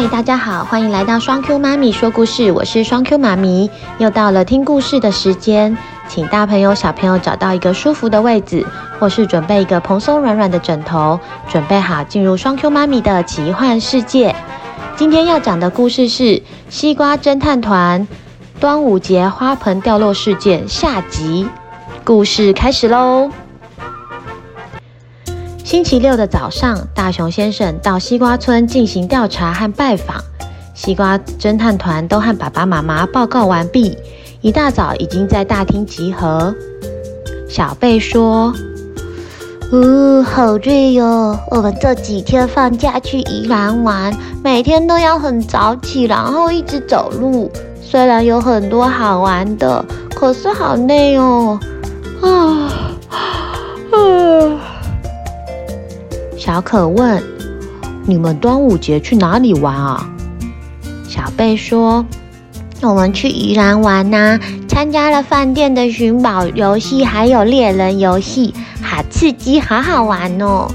嗨，大家好，欢迎来到双 Q 妈咪说故事，我是双 Q 妈咪，又到了听故事的时间，请大朋友小朋友找到一个舒服的位置，或是准备一个蓬松软软的枕头，准备好进入双 Q 妈咪的奇幻世界。今天要讲的故事是《西瓜侦探团》端午节花盆掉落事件下集，故事开始喽。星期六的早上，大熊先生到西瓜村进行调查和拜访。西瓜侦探团都和爸爸妈妈报告完毕，一大早已经在大厅集合。小贝说：“呜，好累哟！我们这几天放假去宜兰玩，每天都要很早起，然后一直走路。虽然有很多好玩的，可是好累哦。”啊，啊。小可问：“你们端午节去哪里玩啊？”小贝说：“我们去宜兰玩呐，参加了饭店的寻宝游戏，还有猎人游戏，好刺激，好好玩哦。”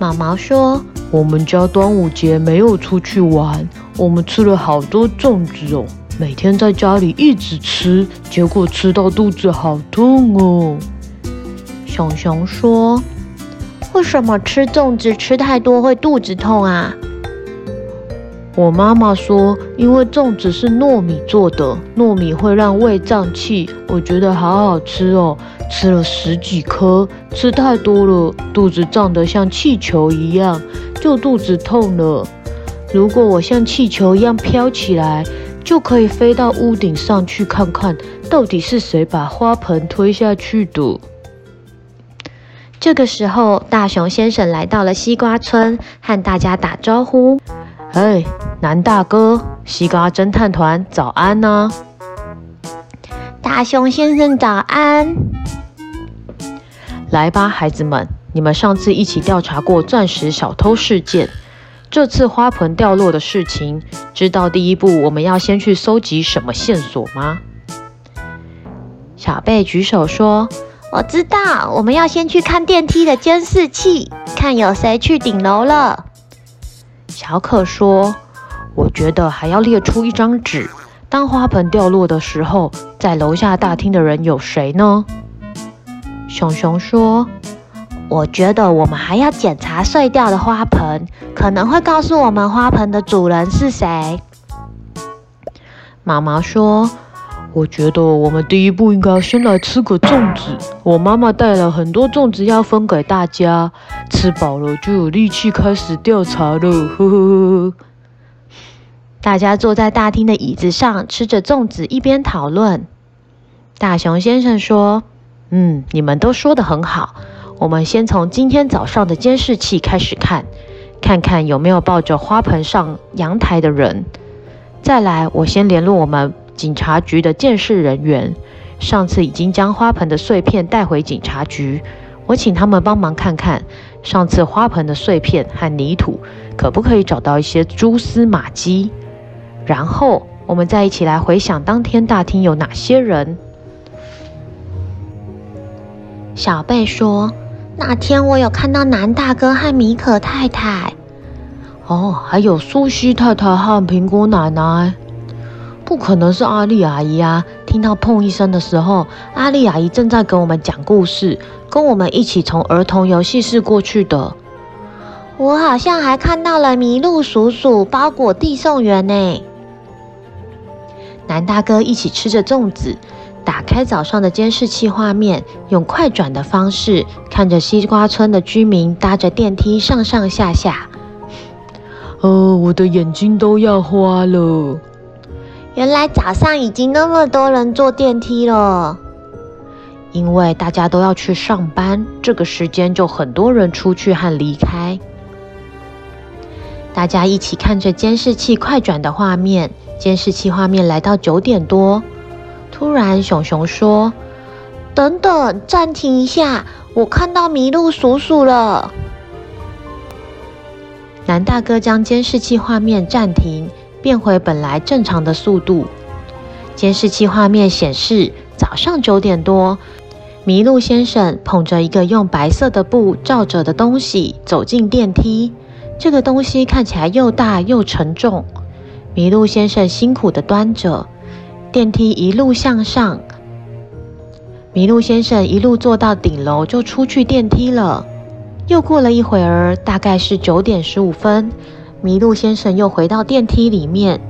毛毛说：“我们家端午节没有出去玩，我们吃了好多粽子哦，每天在家里一直吃，结果吃到肚子好痛哦。”熊熊说。为什么吃粽子吃太多会肚子痛啊？我妈妈说，因为粽子是糯米做的，糯米会让胃胀气。我觉得好好吃哦，吃了十几颗，吃太多了，肚子胀得像气球一样，就肚子痛了。如果我像气球一样飘起来，就可以飞到屋顶上去看看，到底是谁把花盆推下去的。这个时候，大熊先生来到了西瓜村，和大家打招呼：“嘿，南大哥，西瓜侦探团早安呢！”大熊先生早安。来吧，孩子们，你们上次一起调查过钻石小偷事件，这次花盆掉落的事情，知道第一步我们要先去搜集什么线索吗？小贝举手说。我知道，我们要先去看电梯的监视器，看有谁去顶楼了。小可说：“我觉得还要列出一张纸，当花盆掉落的时候，在楼下大厅的人有谁呢？”熊熊说：“我觉得我们还要检查碎掉的花盆，可能会告诉我们花盆的主人是谁。”毛毛说。我觉得我们第一步应该先来吃个粽子。我妈妈带了很多粽子要分给大家，吃饱了就有力气开始调查了。呵呵呵。大家坐在大厅的椅子上吃着粽子，一边讨论。大熊先生说：“嗯，你们都说得很好。我们先从今天早上的监视器开始看，看看有没有抱着花盆上阳台的人。再来，我先联络我们。”警察局的鉴识人员上次已经将花盆的碎片带回警察局，我请他们帮忙看看上次花盆的碎片和泥土可不可以找到一些蛛丝马迹，然后我们再一起来回想当天大厅有哪些人。小贝说：“那天我有看到南大哥和米可太太，哦，还有苏西太太和苹果奶奶。”不可能是阿丽阿姨啊！听到砰一声的时候，阿丽阿姨正在给我们讲故事，跟我们一起从儿童游戏室过去的。我好像还看到了麋鹿叔叔包裹递送员呢。南大哥一起吃着粽子，打开早上的监视器画面，用快转的方式看着西瓜村的居民搭着电梯上上下下。哦，我的眼睛都要花了。原来早上已经那么多人坐电梯了，因为大家都要去上班，这个时间就很多人出去和离开。大家一起看着监视器快转的画面，监视器画面来到九点多，突然熊熊说：“等等，暂停一下，我看到麋鹿叔叔了。”南大哥将监视器画面暂停。变回本来正常的速度。监视器画面显示，早上九点多，麋鹿先生捧着一个用白色的布罩着的东西走进电梯。这个东西看起来又大又沉重。麋鹿先生辛苦地端着，电梯一路向上。麋鹿先生一路坐到顶楼，就出去电梯了。又过了一会儿，大概是九点十五分，麋鹿先生又回到电梯里面。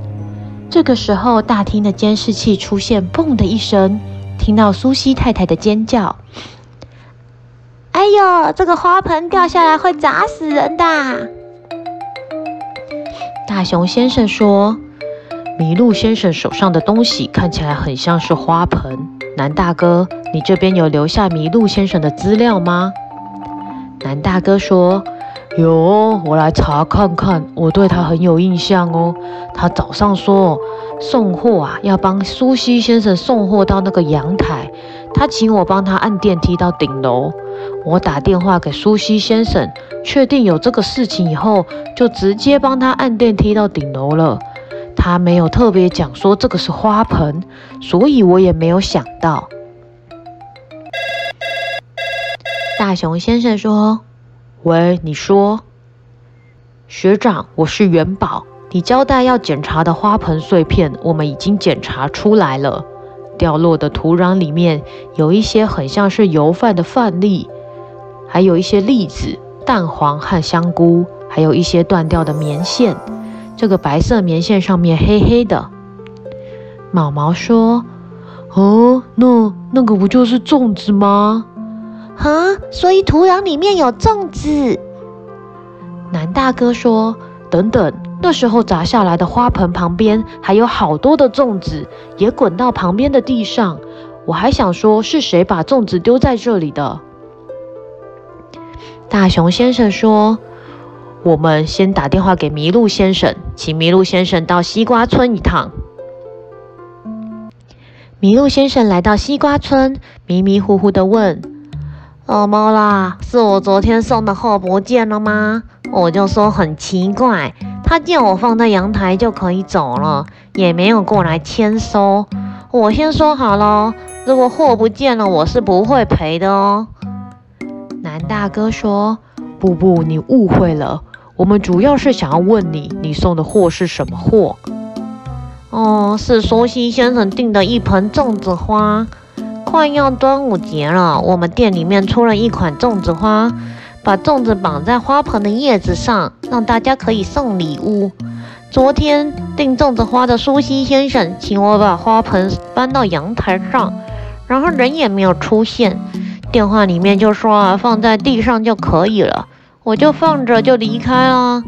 这个时候，大厅的监视器出现“嘣”的一声，听到苏西太太的尖叫：“哎呦，这个花盆掉下来会砸死人的！”大熊先生说：“麋鹿先生手上的东西看起来很像是花盆。南大哥，你这边有留下麋鹿先生的资料吗？”南大哥说：“有，我来查看看。我对他很有印象哦。他早上说送货啊，要帮苏西先生送货到那个阳台。他请我帮他按电梯到顶楼。我打电话给苏西先生，确定有这个事情以后，就直接帮他按电梯到顶楼了。他没有特别讲说这个是花盆，所以我也没有想到。”大熊先生说：“喂，你说，学长，我是元宝。你交代要检查的花盆碎片，我们已经检查出来了。掉落的土壤里面有一些很像是油饭的饭粒，还有一些栗子、蛋黄和香菇，还有一些断掉的棉线。这个白色棉线上面黑黑的。”毛毛说：“哦，那那个不就是粽子吗？”啊，所以土壤里面有粽子。南大哥说：“等等，那时候砸下来的花盆旁边还有好多的粽子，也滚到旁边的地上。我还想说，是谁把粽子丢在这里的？”大熊先生说：“我们先打电话给麋鹿先生，请麋鹿先生到西瓜村一趟。”麋鹿先生来到西瓜村，迷迷糊糊地问。怎么啦？是我昨天送的货不见了吗？我就说很奇怪，他叫我放在阳台就可以走了，也没有过来签收。我先说好了，如果货不见了，我是不会赔的哦。男大哥说：“不不，你误会了，我们主要是想要问你，你送的货是什么货？”哦，是苏西先生订的一盆粽子花。快要端午节了，我们店里面出了一款粽子花，把粽子绑在花盆的叶子上，让大家可以送礼物。昨天订粽子花的苏西先生请我把花盆搬到阳台上，然后人也没有出现，电话里面就说啊，放在地上就可以了，我就放着就离开了。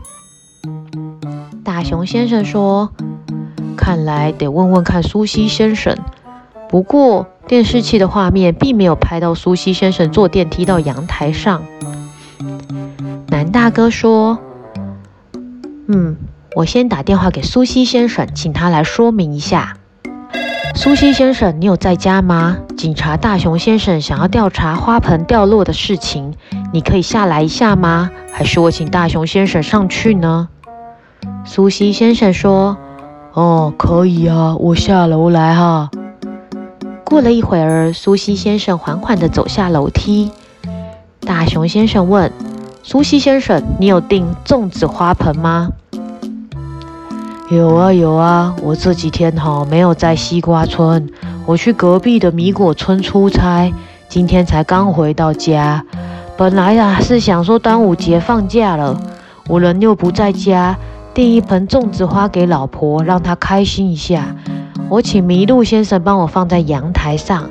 大熊先生说：“看来得问问看苏西先生。”不过，电视器的画面并没有拍到苏西先生坐电梯到阳台上。南大哥说：“嗯，我先打电话给苏西先生，请他来说明一下。苏西先生，你有在家吗？警察大熊先生想要调查花盆掉落的事情，你可以下来一下吗？还是我请大熊先生上去呢？”苏西先生说：“哦，可以啊，我下楼来哈。”过了一会儿，苏西先生缓缓地走下楼梯。大熊先生问：“苏西先生，你有订粽子花盆吗？”“有啊，有啊，我这几天哈没有在西瓜村，我去隔壁的米果村出差，今天才刚回到家。本来啊是想说端午节放假了，我人又不在家，订一盆粽子花给老婆，让她开心一下。”我请麋鹿先生帮我放在阳台上。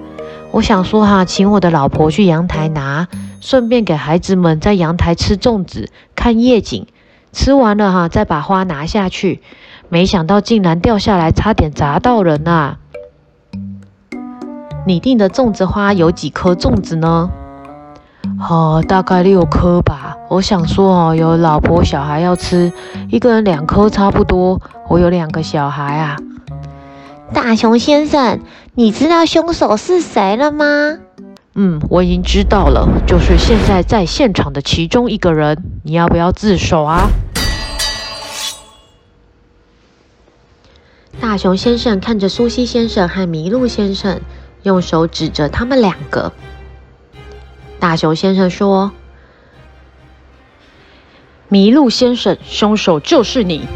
我想说哈，请我的老婆去阳台拿，顺便给孩子们在阳台吃粽子、看夜景。吃完了哈，再把花拿下去。没想到竟然掉下来，差点砸到人啊！你订的粽子花有几颗粽子呢？哦，大概六颗吧。我想说哦，有老婆小孩要吃，一个人两颗差不多。我有两个小孩啊。大熊先生，你知道凶手是谁了吗？嗯，我已经知道了，就是现在在现场的其中一个人。你要不要自首啊？大熊先生看着苏西先生和麋鹿先生，用手指着他们两个。大熊先生说：“麋鹿先生，凶手就是你。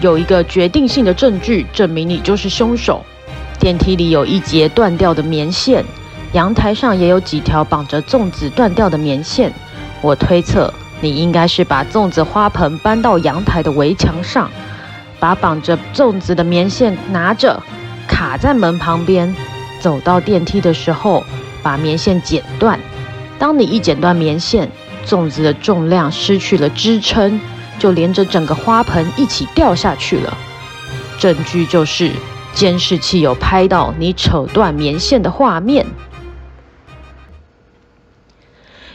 有一个决定性的证据证明你就是凶手。电梯里有一截断掉的棉线，阳台上也有几条绑着粽子断掉的棉线。我推测你应该是把粽子花盆搬到阳台的围墙上，把绑着粽子的棉线拿着卡在门旁边，走到电梯的时候把棉线剪断。当你一剪断棉线，粽子的重量失去了支撑，就连着整个花盆一起掉下去了。证据就是监视器有拍到你扯断棉线的画面。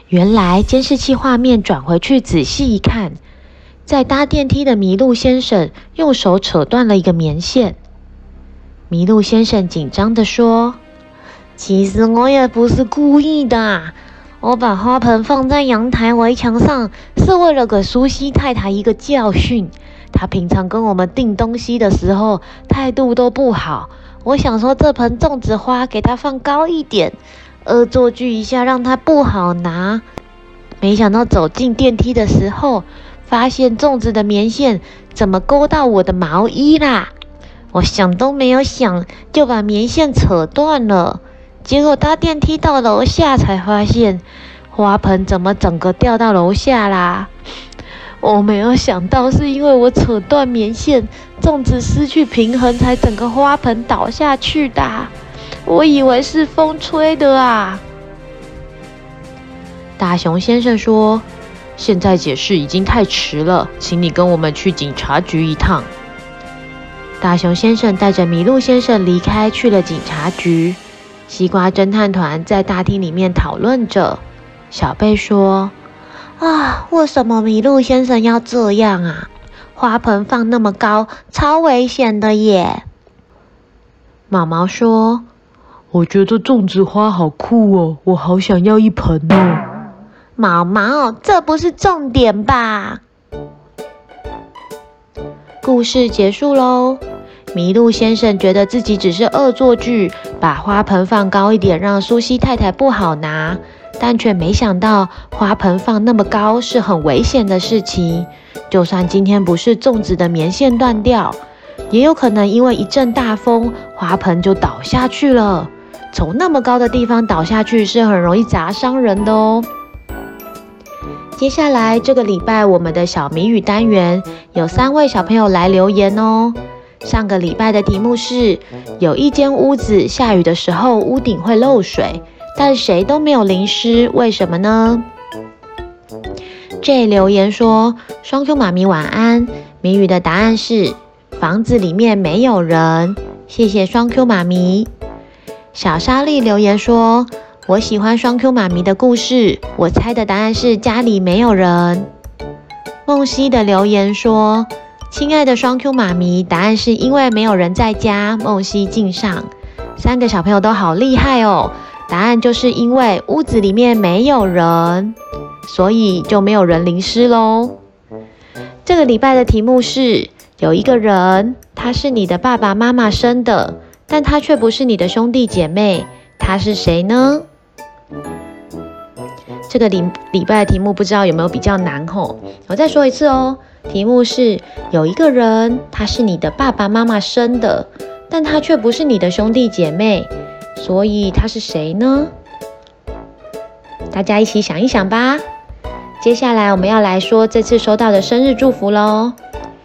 原来监视器画面转回去仔细一看，在搭电梯的麋鹿先生用手扯断了一个棉线。麋鹿先生紧张地说：“其实我也不是故意的。”我把花盆放在阳台围墙上，是为了给苏西太太一个教训。她平常跟我们订东西的时候态度都不好。我想说，这盆粽子花给她放高一点，恶作剧一下让她不好拿。没想到走进电梯的时候，发现粽子的棉线怎么勾到我的毛衣啦？我想都没有想，就把棉线扯断了。结果搭电梯到楼下，才发现花盆怎么整个掉到楼下啦！我没有想到，是因为我扯断棉线，粽子失去平衡，才整个花盆倒下去的。我以为是风吹的啊！大熊先生说：“现在解释已经太迟了，请你跟我们去警察局一趟。”大熊先生带着麋鹿先生离开，去了警察局。西瓜侦探团在大厅里面讨论着。小贝说：“啊，为什么麋鹿先生要这样啊？花盆放那么高，超危险的耶！”毛毛说：“我觉得粽子花好酷哦，我好想要一盆哦。”毛毛，这不是重点吧？故事结束喽。麋鹿先生觉得自己只是恶作剧，把花盆放高一点，让苏西太太不好拿，但却没想到花盆放那么高是很危险的事情。就算今天不是粽子的棉线断掉，也有可能因为一阵大风，花盆就倒下去了。从那么高的地方倒下去是很容易砸伤人的哦。接下来这个礼拜，我们的小谜语单元有三位小朋友来留言哦。上个礼拜的题目是：有一间屋子，下雨的时候屋顶会漏水，但谁都没有淋湿，为什么呢？J 留言说：“双 Q 妈咪晚安。”谜语的答案是：房子里面没有人。谢谢双 Q 妈咪。小沙莉留言说：“我喜欢双 Q 妈咪的故事。”我猜的答案是家里没有人。梦溪的留言说。亲爱的双 Q 妈咪，答案是因为没有人在家。梦溪敬上，三个小朋友都好厉害哦。答案就是因为屋子里面没有人，所以就没有人淋湿喽。这个礼拜的题目是：有一个人，他是你的爸爸妈妈生的，但他却不是你的兄弟姐妹，他是谁呢？这个礼礼拜的题目不知道有没有比较难吼？我再说一次哦。题目是：有一个人，他是你的爸爸妈妈生的，但他却不是你的兄弟姐妹，所以他是谁呢？大家一起想一想吧。接下来我们要来说这次收到的生日祝福喽。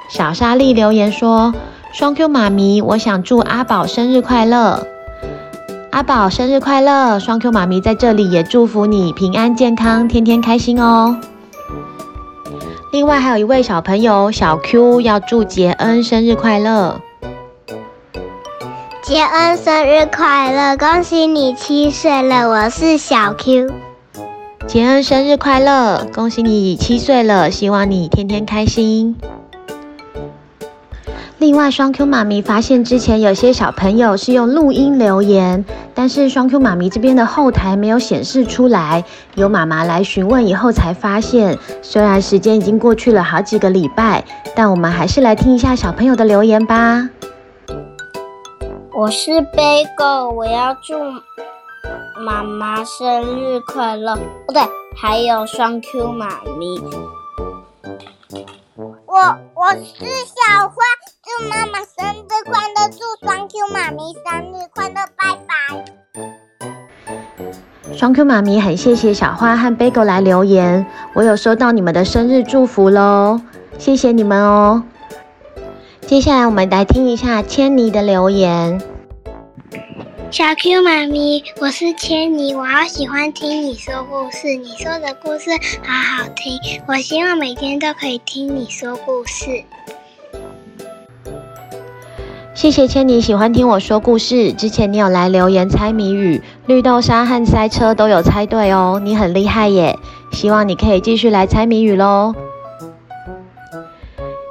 小莎莉留言说：“双 Q 妈咪，我想祝阿宝生日快乐。阿宝生日快乐！双 Q 妈咪在这里也祝福你平安健康，天天开心哦。”另外还有一位小朋友小 Q 要祝杰恩生日快乐。杰恩生日快乐，恭喜你七岁了，我是小 Q。杰恩生日快乐，恭喜你七岁了，希望你天天开心。另外，双 Q 妈咪发现之前有些小朋友是用录音留言，但是双 Q 妈咪这边的后台没有显示出来。有妈妈来询问以后才发现，虽然时间已经过去了好几个礼拜，但我们还是来听一下小朋友的留言吧。我是 Bagel，我要祝妈妈生日快乐。不对，还有双 Q 妈咪。我我是小花，妈妈生日快乐，祝双 Q 妈咪生日快乐，拜拜。双 Q 妈咪很谢谢小花和 Bigo 来留言，我有收到你们的生日祝福喽，谢谢你们哦。接下来我们来听一下千妮的留言。小 Q 妈咪，我是千妮，我好喜欢听你说故事，你说的故事好好听，我希望每天都可以听你说故事。谢谢千妮喜欢听我说故事，之前你有来留言猜谜语，绿豆沙和塞车都有猜对哦，你很厉害耶！希望你可以继续来猜谜语喽。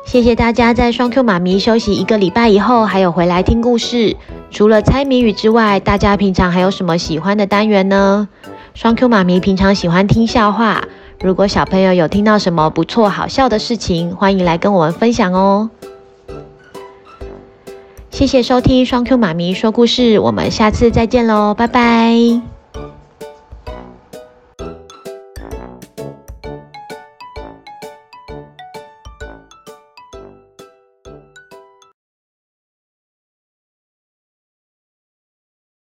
谢谢大家在双 Q 妈咪休息一个礼拜以后，还有回来听故事。除了猜谜语之外，大家平常还有什么喜欢的单元呢？双 Q 妈咪平常喜欢听笑话，如果小朋友有听到什么不错好笑的事情，欢迎来跟我们分享哦。谢谢收听双 Q 妈咪说故事，我们下次再见喽，拜拜。